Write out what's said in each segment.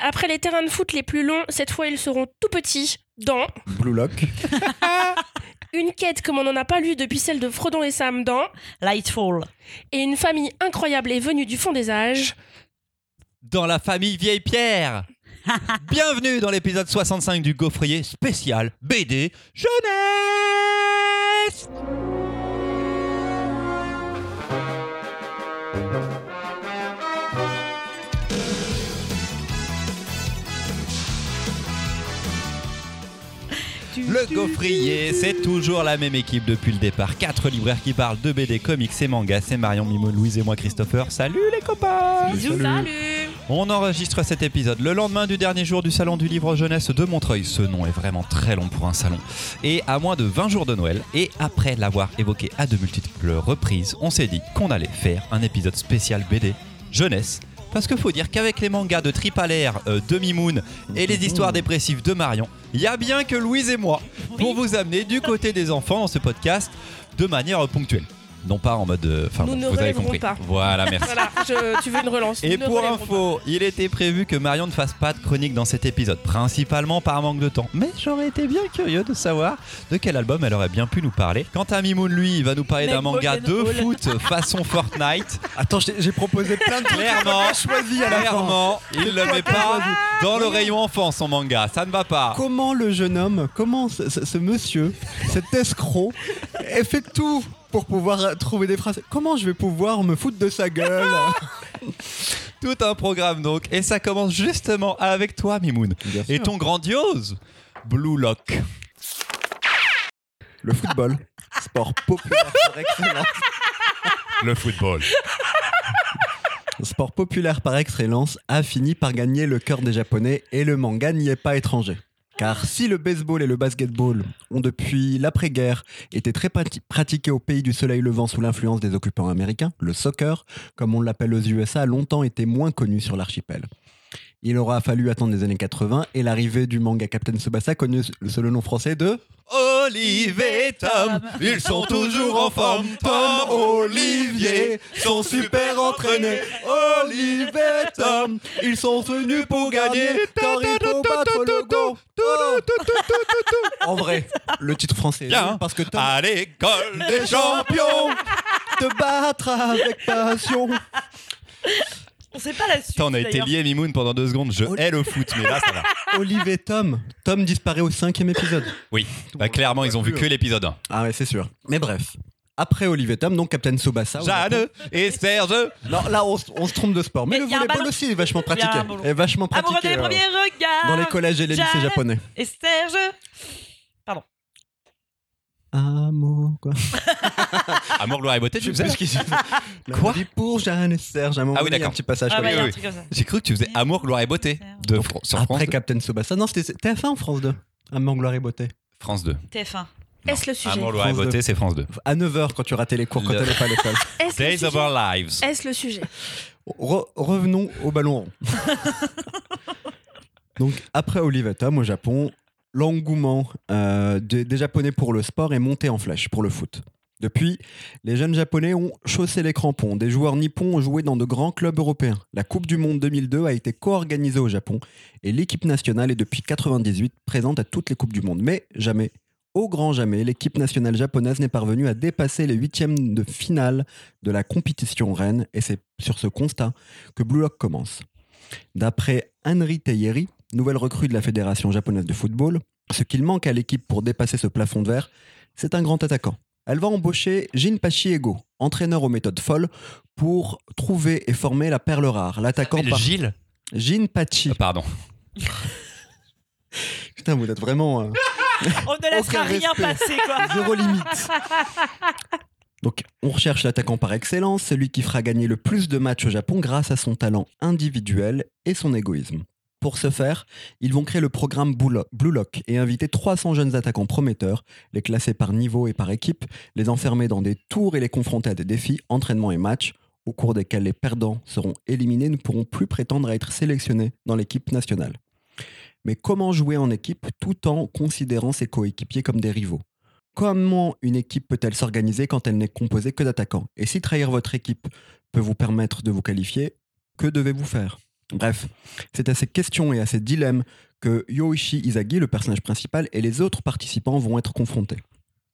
Après les terrains de foot les plus longs, cette fois ils seront tout petits dans Blue Lock. une quête comme on n'en a pas lu depuis celle de Frodon et Sam dans Lightfall. et une famille incroyable est venue du fond des âges. Dans la famille Vieille Pierre Bienvenue dans l'épisode 65 du Gaufrier spécial BD Jeunesse Le Gaufrier, c'est toujours la même équipe depuis le départ. Quatre libraires qui parlent de BD, comics et mangas. C'est Marion, Mimo, Louise et moi, Christopher. Salut les copains Bisous. Salut On enregistre cet épisode le lendemain du dernier jour du Salon du Livre Jeunesse de Montreuil. Ce nom est vraiment très long pour un salon. Et à moins de 20 jours de Noël, et après l'avoir évoqué à de multiples reprises, on s'est dit qu'on allait faire un épisode spécial BD Jeunesse. Parce qu'il faut dire qu'avec les mangas de Tripalaire, euh, de Mimoun et les histoires dépressives de Marion, il y a bien que Louise et moi pour vous amener du côté des enfants dans ce podcast de manière ponctuelle. Non pas en mode... euh, Enfin, Nous bon, ne vous avez relèverons compris. pas. Voilà, merci. Voilà, je- tu veux une relance. Et ne pour relèverons info, il était prévu que Marion ne fasse pas de chronique dans cet épisode, principalement par manque de temps. Mais j'aurais été bien curieux de savoir de quel album elle aurait bien pu nous parler. Quant à Mimoun, lui, il va nous parler d'un manga Golden de Hall. foot façon Fortnite. Attends, j'ai j'ai proposé plein de trucs. Clairement, choisi à la fin. clairement, il ne met pas dans le rayon enfant son manga. Ça ne va pas. Comment le jeune homme, comment ce, ce- ce monsieur, cet escroc, fait tout pour pouvoir trouver des phrases Comment je vais pouvoir me foutre de sa gueule Tout un programme donc. Et ça commence justement avec toi, Mimoun. Bien Et ton grandiose Blue Lock. Le football, sport populaire par excellence. Le football. Sport populaire par excellence a fini par gagner le cœur des Japonais et le manga n'y est pas étranger. Car si le baseball et le basketball ont depuis l'après-guerre été très prati- pratiqués au pays du soleil levant sous l'influence des occupants américains, le soccer, comme on l'appelle aux USA, a longtemps été moins connu sur l'archipel. Il aura fallu attendre les années 80 et l'arrivée du manga Captain Tsubasa connu sous le nom français de Olive et Tom, ils sont toujours en forme. Tom, Olivier, sont super entraînés. Olive et Tom, ils sont venus pour gagner car il faut battre le go. En vrai, le titre français est Bien. parce que Tom À l'école des champions te battre avec passion. On sait pas la suite. Putain, on a été lié Mimoun pendant deux secondes. Je hais le foot, mais là ça va. Olive et Tom, Tom disparaît au cinquième épisode. Oui, bah, clairement ils ont vu que l'épisode 1. Ah ouais, c'est sûr. Mais bref. Après Olive et Tom, donc Captain Japon. Jeanne et Serge. Non, là on, se trompe de sport. Mais, Mais le y a un volleyball ballon. aussi est vachement Il y a un pratiqué. ballon. Est vachement Amoureux pratiqué des euh, premiers regards. dans les collèges et les lycées Jeanne japonais. Et Serge. Amour, quoi. Amour, gloire et beauté, tu faisais Quoi vie pour Jeanne et Serge. À un moment Ah oui, donné, il y a d'accord. un petit passage. Ah comme ouais, il y a ça. un truc comme ça. J'ai cru que tu faisais Amour, gloire et beauté de Fr- sur France Après 2. Captain Tsubasa. Non, c'était TF1 en France 2. Amour, gloire et beauté. France 2. TF1. Est-ce le sujet Amour, gloire et France beauté, c'est France 2. À 9h quand tu ratais les cours, quand Le- t'allais pas à l'école. Est-ce le Days of sujet Our Lives. Est-ce le sujet Re- revenons au ballon rond. Donc, après Olive et Tom au Japon, l'engouement euh, des, Japonais pour le sport est monté en flèche pour le foot. Depuis, les jeunes Japonais ont chaussé les crampons. Des joueurs nippons ont joué dans de grands clubs européens. La Coupe du Monde 2002 a été co-organisée au Japon et l'équipe nationale est depuis 98 présente à toutes les Coupes du Monde. Mais jamais, au grand jamais, l'équipe nationale japonaise n'est parvenue à dépasser les huitièmes de finale de la compétition reine et c'est sur ce constat que Blue Lock commence. D'après Henry Teyeri, nouvelle recrue de la Fédération japonaise de football, ce qu'il manque à l'équipe pour dépasser ce plafond de verre, c'est un grand attaquant. Elle va embaucher Jinpachi Ego, entraîneur aux méthodes folles, pour trouver et former la perle rare, l'attaquant par Gilles. Jinpachi. Ah, Pardon. Putain, vous êtes vraiment euh, On ne laissera rien respect. passer, quoi. zéro limite. Donc, on recherche l'attaquant par excellence, celui qui fera gagner le plus de matchs au Japon grâce à son talent individuel et son égoïsme. Pour ce faire, ils vont créer le programme Blue Lock- et inviter 300 jeunes attaquants prometteurs, les classer par niveau et par équipe, les enfermer dans des tours et les confronter à des défis, entraînements et matchs, au cours desquels les perdants seront éliminés et ne pourront plus prétendre à être sélectionnés dans l'équipe nationale. Mais comment jouer en équipe tout en considérant ses coéquipiers comme des rivaux? Comment une équipe peut-elle s'organiser quand elle n'est composée que d'attaquants? Et si trahir votre équipe peut vous permettre de vous qualifier, que devez-vous faire? Bref, c'est à ces questions et à ces dilemmes que Yoichi Izagi, le personnage principal, et les autres participants vont être confrontés.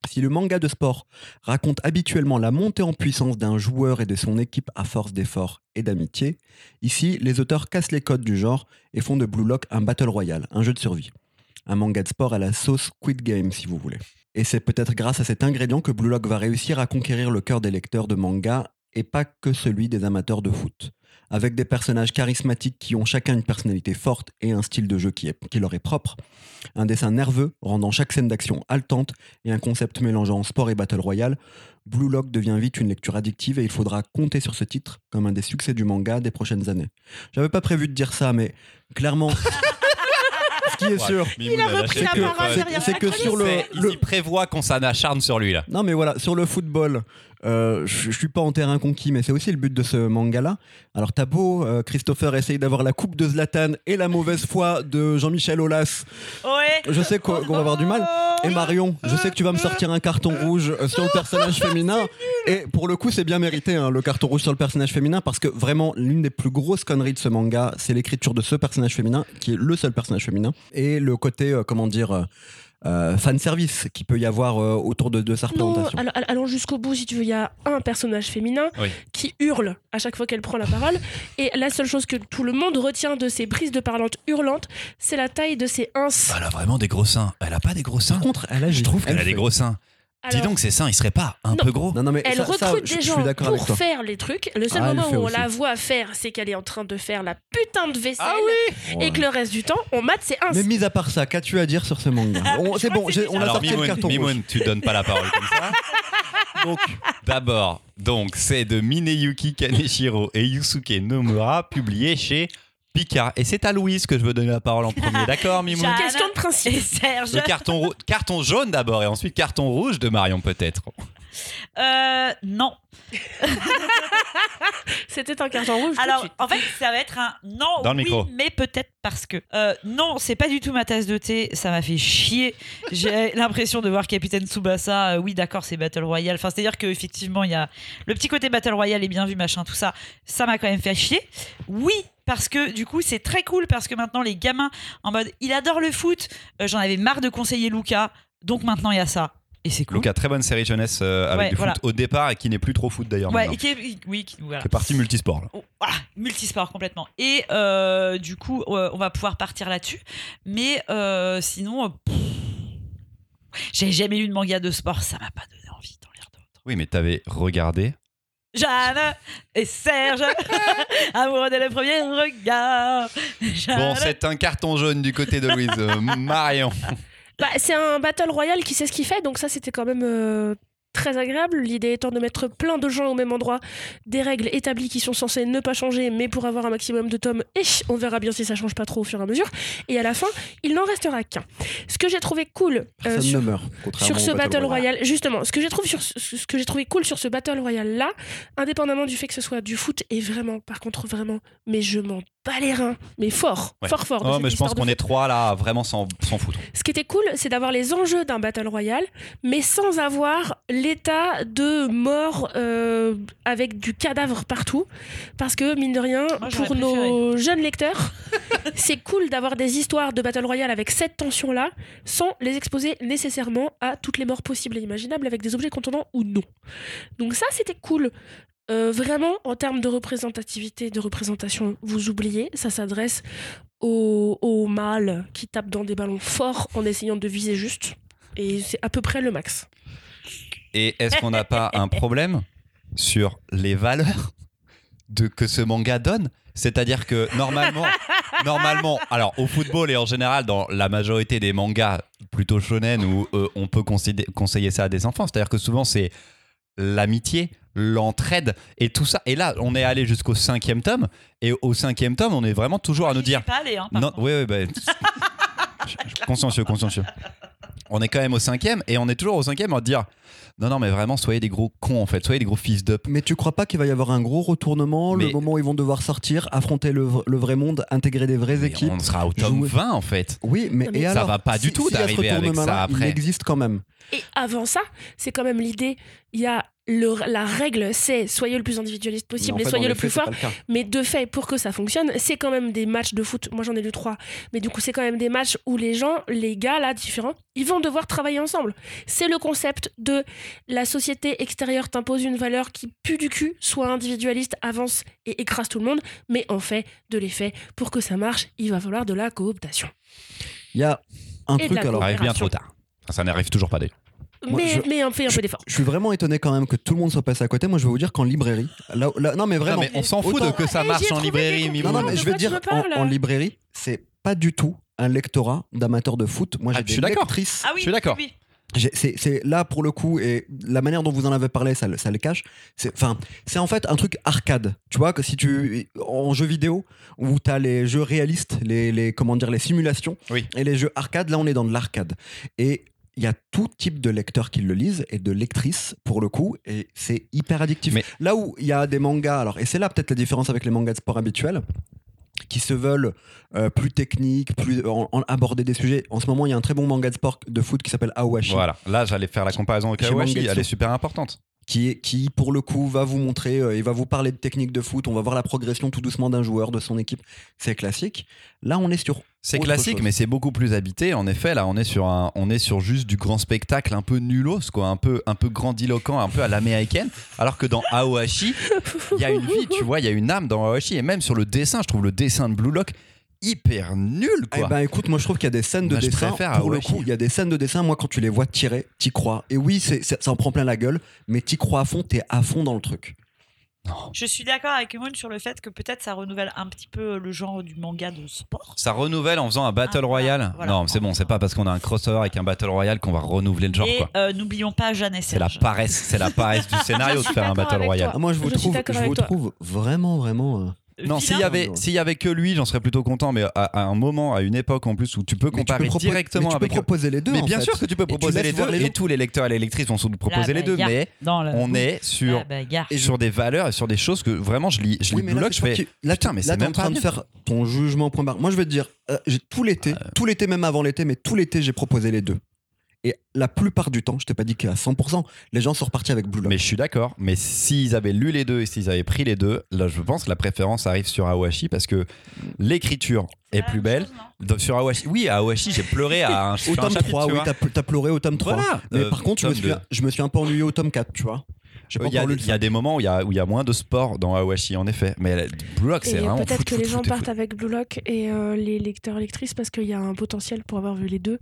Si le manga de sport raconte habituellement la montée en puissance d'un joueur et de son équipe à force d'efforts et d'amitié, ici, les auteurs cassent les codes du genre et font de Blue Lock un battle royale, un jeu de survie. Un manga de sport à la sauce Quid Game, si vous voulez. Et c'est peut-être grâce à cet ingrédient que Blue Lock va réussir à conquérir le cœur des lecteurs de manga et pas que celui des amateurs de foot. Avec des personnages charismatiques qui ont chacun une personnalité forte et un style de jeu qui, leur est propre, un dessin nerveux rendant chaque scène d'action haletante et un concept mélangeant sport et battle royale, Blue Lock devient vite une lecture addictive et il faudra compter sur ce titre comme un des succès du manga des prochaines années. J'avais pas prévu de dire ça, mais clairement, ce qui est sûr, Il a repris la c'est que- parole c'est- derrière c'est la que sur le, Il le- il prévoit qu'on s'en acharne sur lui là. non mais voilà, sur le football, euh, je je suis pas en terrain conquis, mais c'est aussi le but de ce manga-là. Alors t'as beau, euh, Christopher essaye d'avoir la coupe de Zlatan et la mauvaise foi de Jean-Michel Aulas. Ouais. Je sais qu'on qu'on va avoir du mal. Et Marion, je sais que tu vas me sortir un carton rouge euh, sur le personnage féminin. Et pour le coup, c'est bien mérité, hein, le carton rouge sur le personnage féminin, parce que vraiment, l'une des plus grosses conneries de ce manga, c'est l'écriture de ce personnage féminin, qui est le seul personnage féminin, et le côté, euh, comment dire, euh, euh, fan service qu'il peut y avoir euh, autour de, de sa représentation. alors, allons jusqu'au bout si tu veux. Il y a un personnage féminin Oui. qui hurle à chaque fois qu'elle prend la parole. Et la seule chose que tout le monde retient de ses prises de parlante hurlantes, c'est la taille de ses ins. Elle a vraiment des gros seins. Elle a pas des gros seins. Par contre, elle agit. Je trouve qu'elle Elle a des gros seins. Dis donc, ses seins, ils seraient pas un Non. peu gros Non, non, mais Elle ça- ça, recrute je- des je gens pour faire les trucs. Le seul Ah, moment où on aussi. la voit faire, c'est qu'elle est en train de faire la putain de vaisselle. Ah Et que le reste du temps, on mate ses ins. Mais mis à part ça, qu'as-tu à dire sur ce manga On- C'est bon, c'est on a sorti le Mimoun, carton rouge. Mimoun, tu donnes pas la parole comme ça. Donc, d'abord, donc c'est de Mineyuki Kaneshiro et Yusuke Nomura, publié chez Et c'est à Louise que je veux donner la parole en premier. D'accord, Jeanne Question de principe. Serge. Le carton jaune d'abord et ensuite carton rouge de Marion peut-être. Euh, non. C'était un carton rouge. tout de Alors, suite. en fait, ça va être un non, Dans le oui, micro. mais peut-être parce que. Euh, non, c'est pas du tout ma tasse de thé, ça m'a fait chier. J'ai l'impression de voir Capitaine Tsubasa, euh, oui, d'accord, c'est Battle Royale. Enfin, c'est-à-dire qu'effectivement, il y a. Le petit côté Battle Royale est bien vu, machin, tout ça. Ça m'a quand même fait chier. Oui, parce que du coup, c'est très cool parce que maintenant, les gamins, en mode, il adore le foot, euh, j'en avais marre de conseiller Luca, donc maintenant, il y a ça. Et c'est cool. Luca, très bonne série jeunesse euh, avec Ouais, du voilà. foot au départ et qui n'est plus trop foot d'ailleurs. Ouais, maintenant. et qui est- oui, qui- voilà. Qui est parti multisport. là. Oh, voilà, multisport complètement. Et euh, du coup, euh, on va pouvoir partir là-dessus. Mais euh, sinon, euh, pff, j'ai jamais lu de manga de sport, ça m'a pas donné envie d'en lire d'autres. Oui, mais t'avais regardé. Jeanne et Serge, amoureux dès le premier regard. Jeanne- Bon, c'est un carton jaune du côté de Louise. Euh, Marion. Bah, c'est un battle royale qui sait ce qu'il fait, donc ça c'était quand même euh, très agréable. L'idée étant de mettre plein de gens au même endroit, des règles établies qui sont censées ne pas changer, mais pour avoir un maximum de tomes, et on verra bien si ça change pas trop au fur et à mesure. Et à la fin, il n'en restera qu'un. Ce que j'ai trouvé cool euh, sur, meurt. ce battle royale, justement, ce que j'ai trouvé sur ce ce que j'ai trouvé cool sur ce battle royale là, indépendamment du fait que ce soit du foot, et vraiment, par contre vraiment, mais je m'en bats les reins, mais fort, Ouais. fort fort. Oh, cette mais je pense qu'on est trois là, vraiment s'en s'en foutre. Ce qui était cool, c'est d'avoir les enjeux d'un battle royale, mais sans avoir l'état de mort euh, avec du cadavre partout. Parce que, mine de rien, Moi, pour nos jeunes lecteurs, c'est cool d'avoir des histoires de battle royale avec cette tension-là, sans les exposer nécessairement à toutes les morts possibles et imaginables avec des objets contenants ou non. Donc ça, c'était cool. Euh, vraiment, en termes de représentativité, de représentation, vous oubliez, ça s'adresse aux, aux mâles qui tapent dans des ballons forts en essayant de viser juste. Et c'est à peu près le max. Et est-ce qu'on n'a pas un problème sur les valeurs que ce manga donne? C'est-à-dire que normalement, normalement, alors au football et en général dans la majorité des mangas plutôt shonen où euh, on peut conseiller ça à des enfants, c'est-à-dire que souvent c'est l'amitié, l'entraide et tout ça. Et là, on est allé jusqu'au cinquième tome et au cinquième tome, on est vraiment toujours à nous dire pas allée, hein, par non, contre. oui, oui, bah, consciencieux, consciencieux. On est quand même au cinquième et on est toujours au cinquième à dire Non, non, mais vraiment, soyez des gros cons en fait, soyez des gros fils d'up. Mais tu crois pas qu'il va y avoir un gros retournement le moment où ils vont devoir sortir, affronter le, vrai monde, intégrer des vraies Mais équipes On sera au tome jouer. 20 en fait. Oui, mais, et ça alors va pas du si- tout s'il y a ce d'arriver avec ça après. Il existe quand même. Et avant ça, c'est quand même l'idée. Il y a le- la règle, c'est soyez le plus individualiste possible en et fait, soyez le plus faits, fort. le. Mais de fait, pour que ça fonctionne, c'est quand même des matchs de foot. Moi, j'en ai lu trois. Mais du coup, c'est quand même des matchs où les gens, les gars là, différents, ils vont devoir travailler ensemble. C'est le concept de la société extérieure t'impose une valeur qui pue du cul, soit individualiste, avance et écrase tout le monde. Mais en fait, de l'effet, pour que ça marche, il va falloir de la cooptation. Il y a un Et truc alors. Ça arrive bien trop tard. Ça n'arrive toujours pas d'ailleurs. Moi, mais, je- mais on fait un peu d'effort. Je suis vraiment étonné quand même que tout le monde soit passé à côté. Moi, je vais vous dire qu'en librairie, là, là- non mais Non, vraiment, mais on s'en fout de que ça Eh, marche en librairie. Non, non, mais je vais dire en, en librairie, c'est pas du tout un lectorat d'amateurs de foot. Moi, Ah, j'ai je des suis d'accord. lectrices. Ah oui, Je suis d'accord. oui. C'est là pour le coup et la manière dont vous en avez parlé, ça, le- ça le cache. C'est enfin, c'est en fait un truc arcade. Tu vois que si tu en jeu vidéo où t'as les jeux réalistes, les, les comment dire les simulations Oui. et les jeux arcade, là on est dans de l'arcade et il y a tout type de lecteurs qui le lisent et de lectrices pour le coup et c'est hyper addictif. Mais- Là où il y a des mangas, alors et c'est là peut-être la différence avec les mangas de sport habituels qui se veulent euh, plus techniques, plus en- en- aborder des sujets. En ce moment, il y a un très bon manga de sport de foot qui s'appelle Awashi. Voilà, là j'allais faire la comparaison avec Mangetsu. elle est super importante. Qui, est, qui pour le coup va vous montrer, euh, il va vous parler de techniques de foot, on va voir la progression tout doucement d'un joueur, de son équipe. C'est classique. Là, on est sur. C'est classique, chose. mais c'est beaucoup plus habité. En effet, là, on est sur un, on est sur juste du grand spectacle, un peu nulos, quoi, un peu, un peu grandiloquent, un peu à l'américaine. Alors que dans Aohashi, il y a une vie, tu vois, il y a une âme dans Aohashi, et même sur le dessin, je trouve le dessin de Blue Lock hyper nul, Eh quoi. ben écoute, moi je trouve qu'il y a des scènes de Moi, je dessin. préfère Pour le coup, il y a des scènes de dessin. Moi, quand tu les vois tirer, t'y crois. Et oui, c'est, ça en prend plein la gueule, mais t'y crois à fond. T'es à fond dans le truc. Je suis d'accord avec Moon sur le fait que peut-être ça renouvelle un petit peu le genre du manga de sport. Ça renouvelle en faisant un Battle Ah, voilà. Non, c'est bon, c'est pas parce qu'on a un crossover avec un Battle Royale qu'on va renouveler le genre, Et quoi. euh, n'oublions pas Jeanne et C'est la paresse, c'est la paresse du scénario de faire un Battle toi. Ah, moi, je vous Je trouve, je vous toi. trouve vraiment, vraiment. euh, Non, s'il y avait, s'il y avait que lui, j'en serais plutôt content, mais à, à un moment, à une époque en plus où tu peux tu comparer peux directement mais tu peux avec. proposer les deux. mais en bien fait. sûr que tu peux tu proposer les deux, les et tous les lecteurs et les lectrices vont proposer La les deux, bagarre. mais on est sur, bagarre. Et sur des valeurs et sur des choses que vraiment je lis, je lis Oui, là, Lock, je fais. là, mais c'est en même pas train de faire ton jugement point barre. Moi, je vais te dire, euh, tout l'été, tout l'été, même avant l'été, mais tout l'été, j'ai proposé les deux. Et la plupart du temps, je t'ai pas dit qu'à 100%, les gens sont repartis avec Blue Lock. Mais je suis d'accord, mais s'ils avaient lu les deux et s'ils avaient pris les deux, là je pense que la préférence arrive sur Awashi parce que l'écriture est plus belle. Donc, sur Awashi, oui, à Awashi, j'ai pleuré à un, Au tome chapitre, 3, tu oui, vois. t'as t'as pleuré au tome 3. Voilà. Mais Euh, par contre, je me, tome suis, deux. je me suis un peu ennuyé au tome 4, tu vois. Il y, il y a des moments où il y a, où il y a moins de sport dans Awashi, en effet. Mais Blue Lock, c'est vraiment peut-être que foot, les gens foot partent foot. avec Blue Lock et euh, les lecteurs lectrices parce qu'il y a un potentiel pour avoir vu les deux.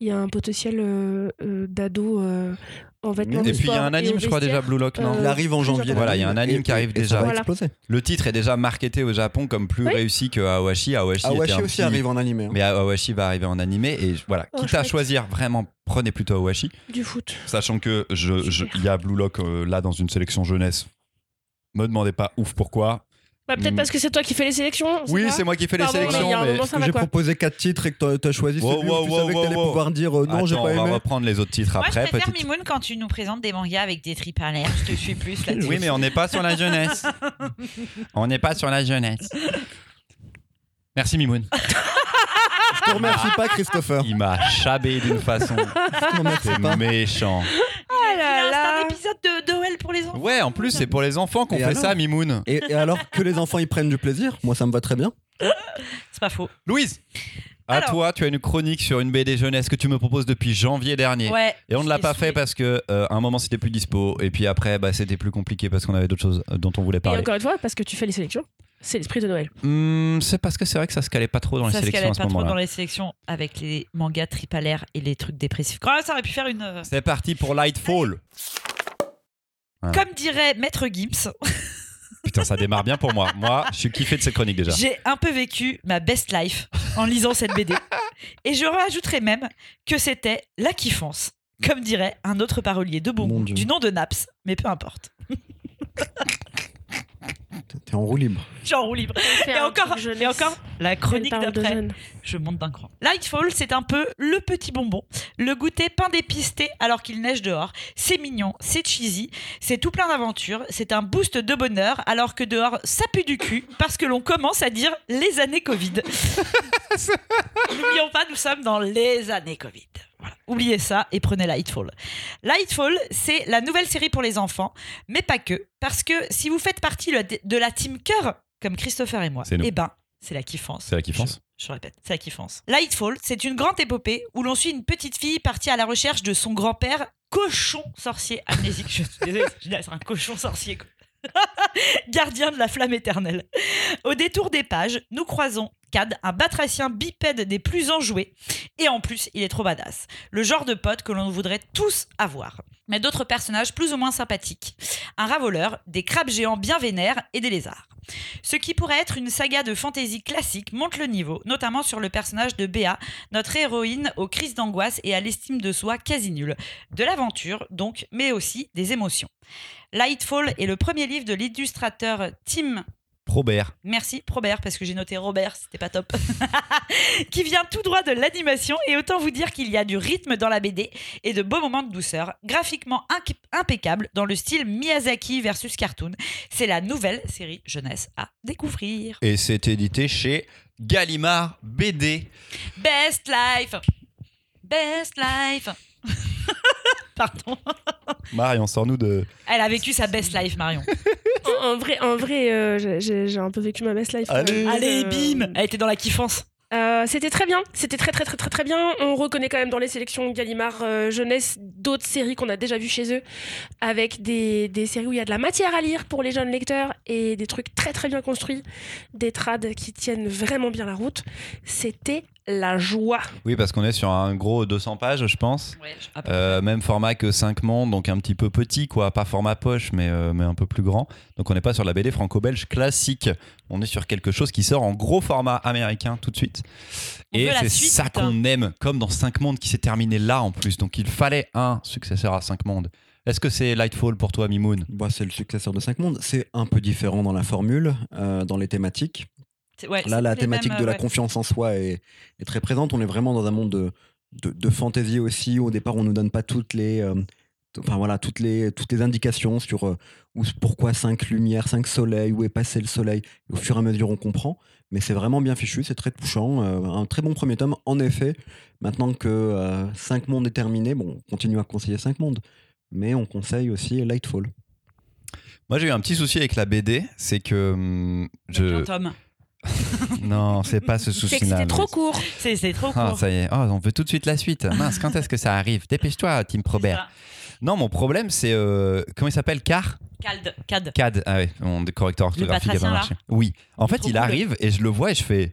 Il y a un potentiel euh, euh, d'ado euh, en vêtements Et de puis il y a un anime, je crois déjà. Blue Lock, non Euh, Il arrive en janvier. Voilà, il y a un anime et- qui arrive et- et déjà. Le titre est déjà marketé au Japon comme plus Oui. réussi que Awashi. Awashi, aussi petit- arrive en animé. hein. Mais Awashi va arriver en animé. Et voilà, Oh, quitte à choisir, vraiment, prenez plutôt Awashi. Du foot. Sachant que je, il y a Blue Lock euh, là dans une sélection jeunesse. Me demandez pas ouf pourquoi. Bah, peut-être Mm. parce que c'est toi qui fais les sélections. Oui, c'est moi qui fais les Pardon, mais il y sélections. a un mais- moment, ça va J'ai quoi. proposé 4 titres et que t'as- t'as choisi Wow, celui wow, où tu wow, savais que wow, t'allais wow. pouvoir dire euh, non, j'ai Attends, pas on va aimé. reprendre les autres titres Moi, après. je préfère petite- Mimoun quand tu nous présentes des mangas avec des tripes à l'air. Je te suis plus là-dessus. Oui, mais on n'est pas sur la jeunesse. on n'est pas sur la jeunesse. Merci Mimoun. Je te remercie pas, Christopher. Il m'a chabé d'une façon. C'est méchant. Ah là Il a là. un épisode de Noël pour les enfants. Ouais, en plus, c'est pour les enfants qu'on Et fait alors ça, Mimoun. Et, et alors que les enfants y prennent du plaisir, moi ça me va très bien. C'est pas faux. Louise, à Alors. toi, tu as une chronique sur une BD jeunesse que tu me proposes depuis janvier dernier. Ouais. Et on ne l'a pas fait saoulée. parce que euh, à un moment c'était plus dispo et puis après bah, c'était plus compliqué parce qu'on avait d'autres choses euh, dont on voulait Et parler. encore une fois, parce que tu fais les sélections, c'est l'esprit de Noël. Hmm, c'est parce que c'est vrai que ça se calait pas trop dans les ça se sélections calait pas trop dans les sélections avec les mangas l'air et les trucs dépressifs. Quand même, ça aurait pu faire une. euh, C'est parti pour Lightfall. Voilà. Comme dirait Maître Gims, Putain, ça démarre bien pour moi. Moi, je suis kiffé de ces chroniques déjà. j'ai un peu vécu ma best life en lisant cette BD. Et je rajouterais même que c'était la kiffance. Comme dirait un autre parolier de bon du nom de Naps, mais peu importe. T'es en roue libre. Je suis en roue libre. Et encore, et la chronique d'après. Je monte d'un cran. Lightfall, c'est un peu le petit bonbon, le goûter pain dépisté alors qu'il neige dehors. C'est mignon, c'est cheesy, c'est tout plein d'aventures, c'est un boost de bonheur alors que dehors ça pue du cul parce que l'on commence à dire les années Covid. N'oublions pas, nous sommes dans les années Covid. Voilà. Oubliez ça et prenez Lightfall. Lightfall, c'est la nouvelle série pour les enfants, mais pas que, parce que si vous faites partie de la team cœur, comme Christopher et moi, eh ben, c'est la kiffance. C'est la kiffance. Je, je répète, c'est la kiffance. Lightfall, c'est une grande épopée où l'on suit une petite fille partie à la recherche de son grand-père, cochon sorcier amnésique. Je suis désolée, c'est un cochon sorcier. quoi. Gardien de la flamme éternelle. Au détour des pages, nous croisons Cad, un batracien bipède des plus enjoués. Et en plus, il est trop badass. Le genre de pote que l'on voudrait tous avoir. Mais d'autres personnages plus ou moins sympathiques. Un ravoleur, des crabes géants bien vénères et des lézards. Ce qui pourrait être une saga de fantasy classique monte le niveau, notamment sur le personnage de Béa, notre héroïne aux crises d'angoisse et à l'estime de soi quasi nulle. De l'aventure, donc, mais aussi des émotions. Lightfall est le premier livre de l'illustrateur Tim Probert. Merci Robert parce que j'ai noté Robert, c'était pas top. qui vient tout droit de l'animation et autant vous dire qu'il y a du rythme dans la BD et de beaux moments de douceur, graphiquement impeccable dans le style Miyazaki versus cartoon. C'est la nouvelle série jeunesse à découvrir. Et c'est édité chez Gallimard BD. Best Life. Best Life. Pardon. Marion, sors-nous de. Elle a vécu sa best life, Marion. En, en vrai, en vrai euh, j'ai- un peu vécu ma best life. Allez. Euh, Allez, euh, bim Elle était dans la kiffance. Euh, c'était très bien, c'était très très très très très bien. On reconnaît quand même dans les sélections Gallimard euh, jeunesse d'autres séries qu'on a déjà vues chez eux, avec des, des séries où il y a de la matière à lire pour les jeunes lecteurs et des trucs très très bien construits, des trades qui tiennent vraiment bien la route. C'était la joie. Oui, parce qu'on est sur un gros 200 pages, je pense. Ouais, Euh, même format que 5 mondes, donc un petit peu petit, quoi. Pas format poche, mais, euh, mais un peu plus grand. Donc on n'est pas sur la BD franco-belge classique. On est sur quelque chose qui sort en gros format américain tout de suite. On Et c'est suite, ça qu'on aime, comme dans 5 mondes qui s'est terminé là en plus. Donc il fallait un successeur à 5 mondes. Est-ce que c'est Lightfall pour toi, Mimoun? Bah, c'est le successeur de 5 mondes. C'est un peu différent dans la formule, euh, dans les thématiques. Ouais, Là, la thématique mêmes, de la ouais. confiance en soi est, est très présente. On est vraiment dans un monde de, de, de fantaisie aussi. Au départ, on nous donne pas toutes les, euh, enfin voilà, toutes les, toutes les indications sur euh, où, pourquoi cinq lumières, cinq soleils, où est passé le soleil. Et au fur et à mesure, on comprend. Mais c'est vraiment bien fichu, c'est très touchant. euh, un très bon premier tome. En effet, maintenant que euh, cinq mondes est terminé, bon, on continue à conseiller cinq mondes. Mais on conseille aussi Lightfall. Moi, j'ai eu un petit souci avec la BD, c'est que hum, je. Non, c'est pas ce C'est souci-là. c'était trop court. C'est c'est trop court. ça y est, Oh, on veut tout de suite la suite. Mince, quand est-ce que ça arrive? Dépêche-toi, Tim C'est Probert. Non, mon problème, c'est. euh, comment il s'appelle? Car? Cad. Cad. CAD. Ah ouais, mon correcteur orthographique a pas marché. Oui. En fait, il arrive et je le vois et je fais.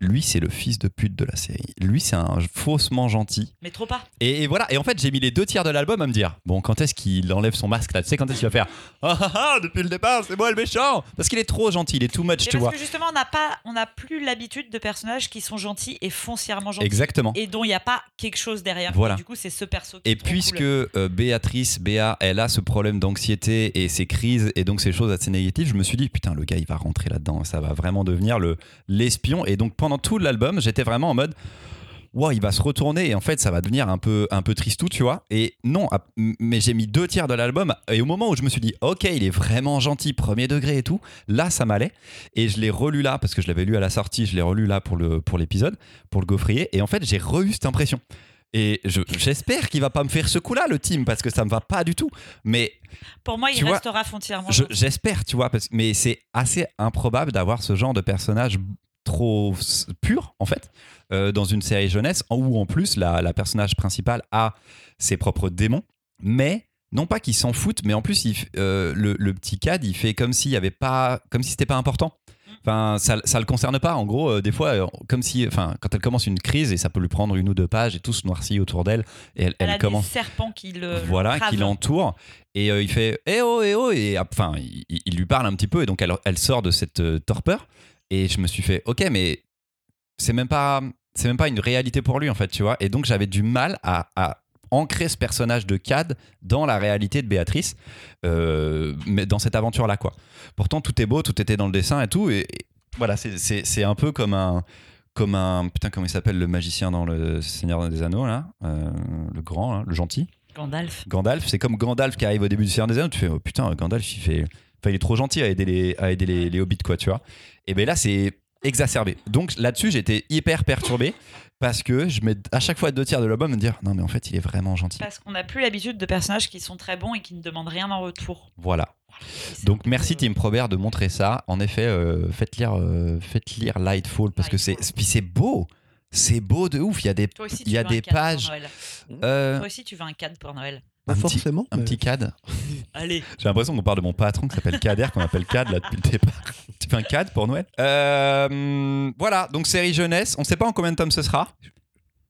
Lui, c'est le fils de pute de la série. Lui, c'est un faussement gentil. Mais trop pas. Et, et voilà. Et en fait, j'ai mis les deux tiers de l'album à me dire bon, quand est-ce qu'il enlève son masque là? Tu sais, quand est-ce qu'il va faire ah, ah, ah, depuis le départ, c'est moi le méchant Parce qu'il est trop gentil, il est too much, Mais tu parce vois. que justement, on n'a pas, on n'a plus l'habitude de personnages qui sont gentils et foncièrement gentils. Exactement. Et dont il n'y a pas quelque chose derrière. Voilà. Et du coup, c'est ce perso. Qui Et est puisque cool. euh, Béatrice, Béa, elle a ce problème d'anxiété et ces crises et donc ces choses assez négatives, je me suis dit putain le gars il va rentrer là-dedans, ça va vraiment devenir le l'espion. Et donc pendant tout l'album, j'étais vraiment en mode wow, il va se retourner et en fait ça va devenir un peu un peu tristou, tu vois. Et non, mais j'ai mis deux tiers de l'album et au moment où je me suis dit ok il est vraiment gentil, premier degré et tout, là ça m'allait et je l'ai relu là parce que je l'avais lu à la sortie, je l'ai relu là pour le pour l'épisode, pour le gaufrier et en fait j'ai re-eu cette impression. Et je- j'espère qu'il va pas me faire ce coup-là, le team, parce que ça me va pas du tout. Mais Pour moi, il vois, restera je- gentil. j'espère, tu vois, parce, mais c'est assez improbable d'avoir ce genre de personnage trop s- pur, en fait, euh, dans une série jeunesse, où en plus la, la personnage principale a ses propres démons, mais non pas qu'il s'en foute, mais en plus il euh, le, le petit cad, il fait comme s'il y avait pas, comme si c'était pas important. Enfin, ça, ça le concerne pas. En gros, euh, des fois, euh, comme si, enfin, quand elle commence une crise et ça peut lui prendre une ou deux pages et tout se noircit autour d'elle et elle, Elle, elle a commence des serpents qui le. voilà, qui l'entoure. Et euh, il fait Eh oh, eh oh Et enfin, il, il lui parle un petit peu. Et donc, elle, elle sort de cette torpeur. Et je me suis fait Ok, mais c'est même pas. C'est même pas une réalité pour lui en fait, tu vois. Et donc j'avais du mal à, à ancrer ce personnage de Cad dans la réalité de Béatrice, euh, mais dans cette aventure-là, quoi. Pourtant, tout est beau, tout était dans le dessin et tout, et, et voilà, c'est- un peu comme un. Comme un. Putain, comment il s'appelle le magicien dans le Seigneur des Anneaux, là Euh, Le grand, là, le gentil? Gandalf. Gandalf, c'est comme Gandalf qui arrive au début du Seigneur des Anneaux, tu fais oh putain Gandalf il fait enfin il est trop gentil à aider les à aider les, les hobbits quoi, tu vois. Et ben là c'est exacerbé. Donc là-dessus, j'étais hyper perturbé parce que je mets à chaque fois deux tiers de l'album me dire non mais en fait, il est vraiment gentil. Parce qu'on n'a plus l'habitude de personnages qui sont très bons et qui ne demandent rien en retour. Voilà. Donc merci Tim Probert de montrer ça. En effet, euh, faites lire euh, faites lire Lightfall parce que c'est Lightfall. puis c'est beau. C'est beau de ouf, il y a des aussi, il y a des pages euh, Toi aussi, tu veux un cadre pour Noël. Pas un petit- forcément. un mais- petit CAD. Allez. J'ai l'impression qu'on parle de mon patron qui s'appelle Kader, qu'on appelle CAD là depuis le départ. tu fais un CAD pour Noël? Euh, Voilà, donc série jeunesse. On sait pas en combien de tomes ce sera?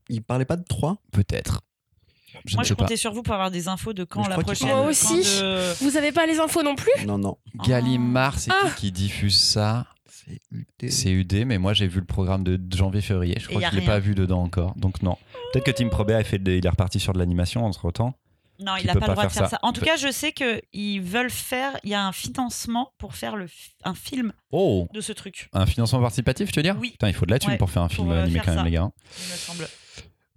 Il parlait pas de 3 Peut-être. Je Moi, ne je pas. comptais sur vous pour avoir des infos de quand la prochaine. Moi aussi. de- Vous avez pas les infos non plus? Non, non. Gallimard, c'est Ah. qui qui diffuse ça? C'est UD, mais moi j'ai vu le programme de janvier-février. Je crois que je l'ai pas vu dedans encore. Donc non. Peut-être que Tim Probert a fait de- il est reparti sur de l'animation entre temps. Non, il n'a pas pas le droit de faire ça. ça. En tout cas, je sais qu'ils veulent faire. Il y a un financement pour faire le un film Oh de ce truc, Un financement participatif, tu veux dire Oui. Putain, il faut de la thune Ouais, pour faire un film euh, animé quand même, ça. les gars. il me semble.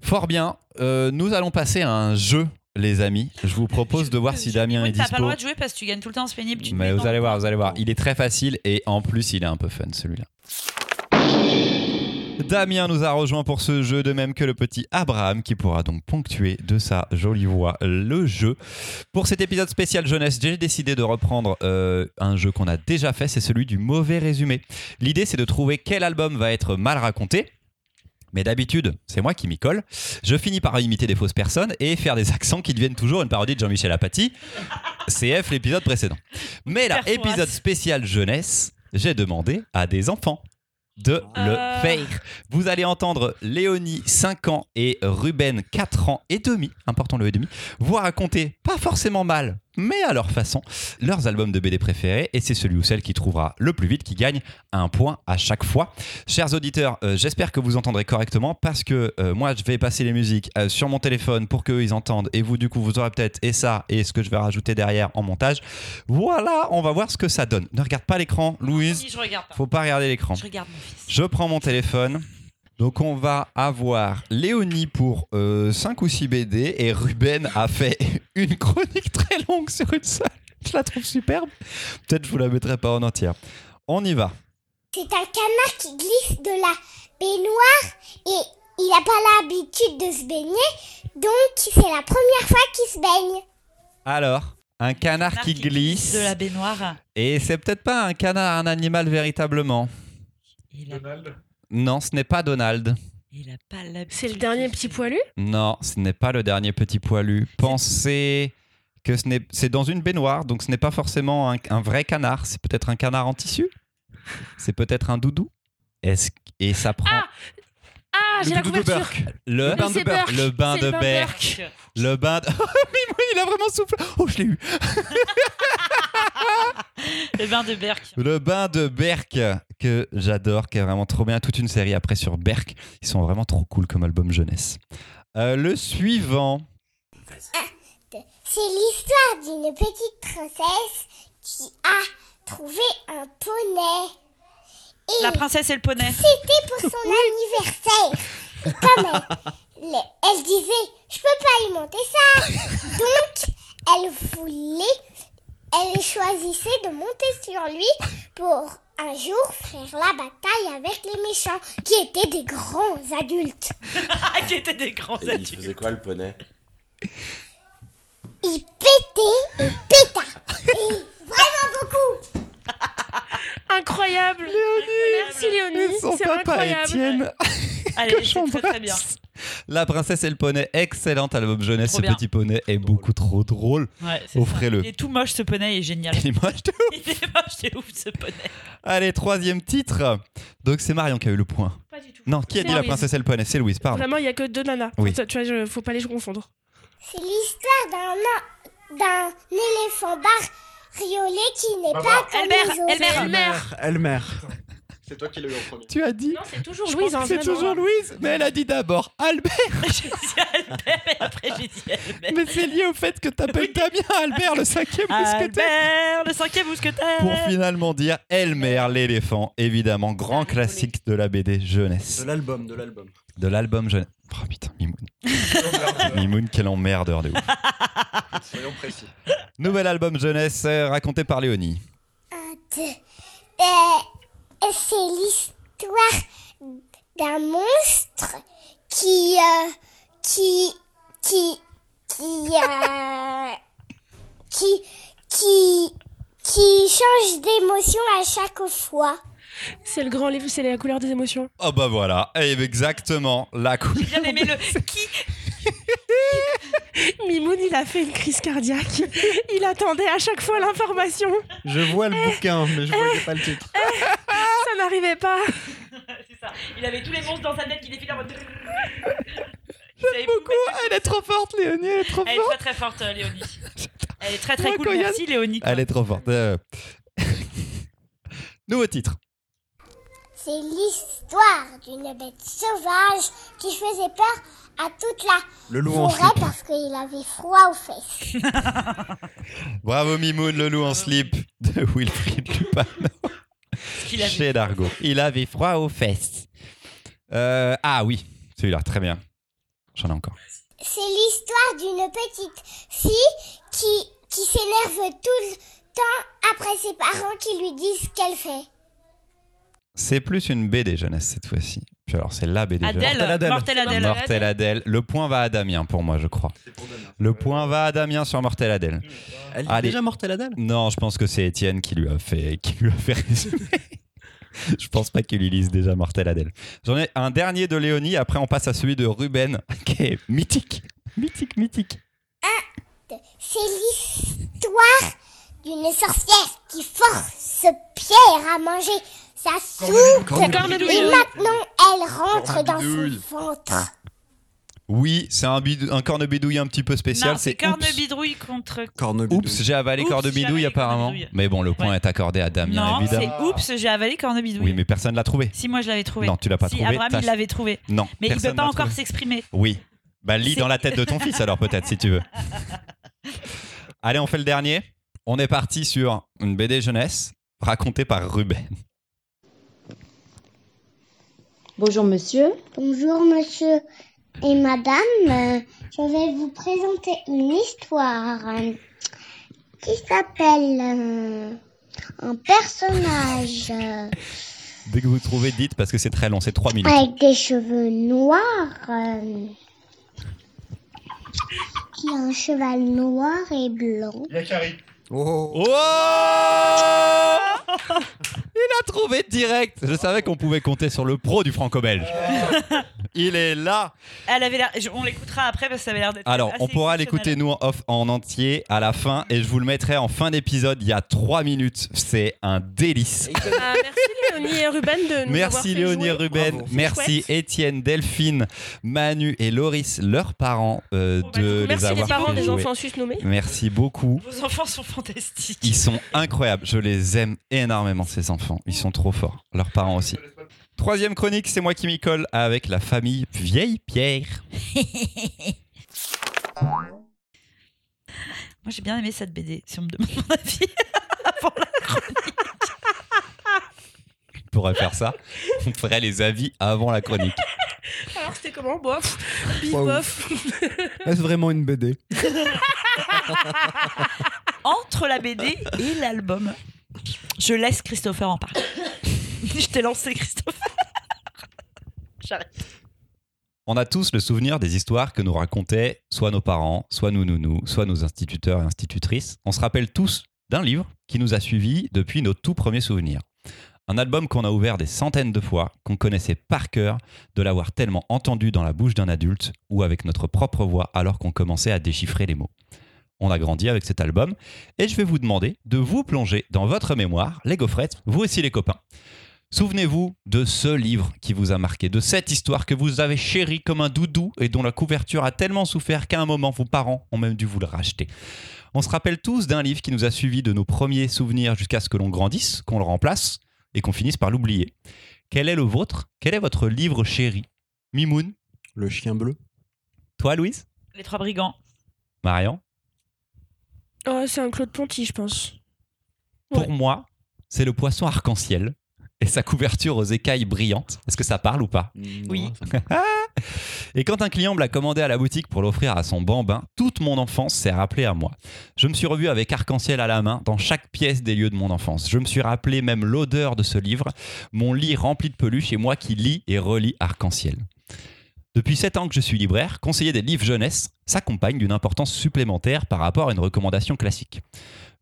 Fort bien. Euh, nous allons passer à un jeu, les amis. Je vous propose de voir si Damien est T'as pas le dispo. droit de jouer parce que tu gagnes tout le temps, c'est pénible. tu Mais vous allez le voir, vous allez voir. Il est très facile et en plus, il est un peu fun celui-là. Damien nous a rejoint pour ce jeu, de même que le petit Abraham, qui pourra donc ponctuer de sa jolie voix le jeu. Pour cet épisode spécial jeunesse, j'ai décidé de reprendre euh, un jeu qu'on a déjà fait, c'est celui du mauvais résumé. L'idée, c'est de trouver quel album va être mal raconté. Mais d'habitude, c'est moi qui m'y colle. Je finis par imiter des fausses personnes et faire des accents qui deviennent toujours une parodie de Jean-Michel Apathy. CF l'épisode précédent. Mais là, épisode spécial jeunesse, j'ai demandé à des enfants de le Euh. faire. Vous allez entendre Léonie, 5 ans, et Ruben, 4 ans et demi, important le et demi, vous raconter, pas forcément mal, mais à leur façon, leurs albums de BD préférés, et c'est celui ou celle qui trouvera le plus vite qui gagne un point à chaque fois. Chers auditeurs, euh, j'espère que vous entendrez correctement, parce que euh, moi, je vais passer les musiques euh, sur mon téléphone pour qu'eux, ils entendent, et vous, du coup, vous aurez peut-être et ça, et ce que je vais rajouter derrière en montage. Voilà, on va voir ce que ça donne. Ne regarde pas l'écran, Louise. Si, je regarde pas. Faut pas regarder l'écran. Je regarde mon fils. Je prends mon téléphone. Donc on va avoir Léonie pour 5 ou 6 BD et Ruben a fait une chronique très longue sur une seule. Je la trouve superbe. Peut-être je vous la mettrai pas en entière. On y va. C'est un canard qui glisse de la baignoire et il n'a pas l'habitude de se baigner, donc c'est la première fois qu'il se baigne. Alors, un canard qui glisse. de la baignoire. Et c'est peut-être pas un canard, un animal véritablement. Il a, Non, ce n'est pas Donald. il a pas l'habitude. C'est le dernier petit poilu? Non, ce n'est pas le dernier petit poilu. Pensez que ce n'est, c'est dans une baignoire, donc ce n'est pas forcément un, un vrai canard. C'est peut-être un canard en tissu? C'est peut-être un doudou? Est-ce, et ça prend Ah Ah, j'ai la couverture le, bain de Burke. le bain de le bain de Berck. Le bain de... Mais moi, il a vraiment soufflé. Oh, je l'ai eu. Le bain de Berck. Le bain de Berck que j'adore, qui est vraiment trop bien. Toute une série après sur Berck. Ils sont vraiment trop cool comme album jeunesse. Euh, le suivant. C'est l'histoire d'une petite princesse qui a trouvé un poney. Et La princesse et le poney. c'était pour son anniversaire. Et comme elle, le- elle disait, je peux pas y monter ça. Donc, elle voulait, elle choisissait de monter sur lui pour un jour faire la bataille avec les méchants, qui étaient des grands adultes. Ah, qui étaient des grands Et il adultes. faisait quoi le poney Il pétait et péta. Et vraiment beaucoup. Incroyable Merci Léonie, Son c'est papa incroyable Étienne. Allez, que c'est très très bien. La princesse et le poney, excellent album jeunesse. Trop Ce bien. petit poney est beaucoup trop drôle. Ouais, c'est ça. Offrez-le. Il est tout moche ce poney, il est génial. Il est moche de ouf. Il est moche, c'est ouf ce poney. Allez, troisième titre. Donc c'est Marion qui a eu le point. Pas du tout. Non, qui a dit la princesse et le poney? C'est Louise, pardon. Vraiment, il y a que deux nanas. Oui. Tu vois, je- faut pas les confondre. C'est l'histoire d'un d'un éléphant bariolé qui n'est pas comme Elmer, les autres. Elmer. Elmer Elmer. C'est toi qui l'as eu en premier. Tu as dit Non, c'est toujours Je Louise. pense hein, C'est toujours Louise, mais elle a dit d'abord Albert. j'ai dit Albert et après j'ai dit Albert. Mais c'est lié au fait que t'appelles Damien Albert, le cinquième mousquetaire. Albert, le cinquième mousquetaire. Pour finalement dire Elmer l'éléphant, évidemment, grand classique de la BD jeunesse. De l'album, de l'album. De l'album jeunesse. Oh putain, Mimoun. Mimoun, quel emmerdeur de ouf. Soyons précis. Nouvel album jeunesse euh, raconté par Léonie. Un, deux. C'est l'histoire d'un monstre qui, euh, qui, qui, qui, euh, qui, qui, qui change d'émotion à chaque fois. C'est le grand livre, c'est la couleur des émotions. Oh bah voilà, et exactement la couleur. J'ai bien aimé le qui. Mimoun, il a fait une crise cardiaque. Il attendait à chaque fois l'information. Je vois le bouquin, mais je voyais pas le titre. Ça n'arrivait pas. C'est ça. Il avait tous les monstres dans sa tête qui défilaient en mode. J'aime beaucoup, elle est trop forte Léonie, elle est trop Elle est forte. très très forte, euh, Léonie. Elle est très très cool. quand il y a- Merci, Léonie. Elle est trop forte. euh. Nouveau titre. C'est l'histoire d'une bête sauvage qui faisait peur à toute la Le loup en forêt slip. parce qu'il avait froid aux fesses. Bravo Mimoun, le loup en slip de Wilfried Lupano qu'il avait. chez Dargo. Il avait froid aux fesses. Euh, ah oui, celui-là, très bien. J'en ai encore. C'est l'histoire d'une petite fille qui, qui s'énerve tout le temps après ses parents qui lui disent ce qu'elle fait. C'est plus une BD jeunesse cette fois-ci. Puis alors, c'est la BD jeunesse. Adèle, Adèle. Mortel Adèle. Mortel Adèle. Le point va à Damien pour moi, je crois. Le point va à Damien sur Mortel Adèle. Elle est Allez. déjà Mortel Adèle? Non, je pense que c'est Étienne qui lui a fait, qui lui a fait résumer. je pense pas qu'il lise déjà Mortel Adèle. J'en ai un dernier de Léonie, après on passe à celui de Ruben, qui est mythique. Mythique, mythique. C'est l'histoire d'une sorcière qui force Pierre à manger sa soupe. Et maintenant, elle rentre dans son ventre. Oui, c'est un, un cornebidouille un petit peu spécial. C'est. Cornebidouille contre. Cornebidouille. Oups, j'ai avalé cornebidouille apparemment. cornebidouille. Mais bon, le point Ouais. est accordé à Damien, Non, évidemment. c'est Oups, j'ai avalé Cornebidouille. Oui, mais personne l'a trouvé. Si, moi je l'avais trouvé. Non, tu l'as pas si, trouvé. Abraham, il l'avait trouvé. Non, Mais il peut pas encore s'exprimer. Oui. Bah, lis dans la tête de ton fils alors peut-être si tu veux. Allez, on fait le dernier. On est parti sur une BD jeunesse racontée par Ruben. Bonjour monsieur. Bonjour monsieur et madame, Euh, je vais vous présenter une histoire euh, qui s'appelle euh, un personnage Dès que vous trouvez, dites parce que c'est très long, c'est 3 minutes. avec des cheveux noirs euh, qui a un cheval noir et blanc. Oh, Oh Il a trouvé direct Je savais qu'on pouvait compter sur le pro du franco-belge. Il est là Elle avait On l'écoutera après parce que ça avait l'air d'être. Alors, assez on pourra l'écouter nous en off en entier à la fin et je vous le mettrai en fin d'épisode. Il y a 3 minutes. C'est un délice. Ah, merci Léonie et Ruben de nous avoir Merci fait Léonie et. Ruben, Bravo. merci. Étienne, Delphine, Manu et Loris, leurs parents, euh, Oh, de les Merci les avoir parents fait des enfants susnommés. Merci beaucoup. Vos enfants sont fantastiques. Ils sont incroyables. Je les aime énormément, ces enfants. Ils sont trop forts. Leurs parents aussi. Troisième chronique, c'est moi qui m'y colle avec la famille Vieille Pierre. Moi j'ai bien aimé cette BD, si on me demande mon avis. Avant la- On pourrait faire ça. On ferait les avis avant la chronique. Alors c'était comment? Bof, bof. Est-ce vraiment une BD Entre la BD et l'album, je laisse Christopher en parler. je t'ai lancé Christopher. J'arrête. On a tous le souvenir des histoires que nous racontaient soit nos parents, soit nos nounous, soit nos instituteurs et institutrices. On se rappelle tous d'un livre qui nous a suivis depuis nos tout premiers souvenirs. Un album qu'on a ouvert des centaines de fois, qu'on connaissait par cœur, de l'avoir tellement entendu dans la bouche d'un adulte ou avec notre propre voix alors qu'on commençait à déchiffrer les mots. On a grandi avec cet album et je vais vous demander de vous plonger dans votre mémoire, les gaufrettes, vous aussi les copains. Souvenez-vous de ce livre qui vous a marqué, de cette histoire que vous avez chérie comme un doudou et dont la couverture a tellement souffert qu'à un moment vos parents ont même dû vous le racheter. On se rappelle tous d'un livre qui nous a suivis de nos premiers souvenirs jusqu'à ce que l'on grandisse, qu'on le remplace, et qu'on finisse par l'oublier. Quel est le vôtre? Quel est votre livre chéri? Mimoun? Le chien bleu. Toi, Louise? Les trois brigands. Marion? Oh, c'est un Claude Ponty, je pense. Pour Ouais. moi, c'est le poisson arc-en-ciel et sa couverture aux écailles brillantes. Est-ce que ça parle ou pas Oui. Et quand un client me l'a commandé à la boutique pour l'offrir à son bambin, toute mon enfance s'est rappelée à moi. Je me suis revu avec arc-en-ciel à la main dans chaque pièce des lieux de mon enfance. Je me suis rappelé même l'odeur de ce livre, mon lit rempli de peluches et moi qui lis et relis arc-en-ciel. Depuis 7 ans que je suis libraire, conseiller des livres jeunesse s'accompagne d'une importance supplémentaire par rapport à une recommandation classique.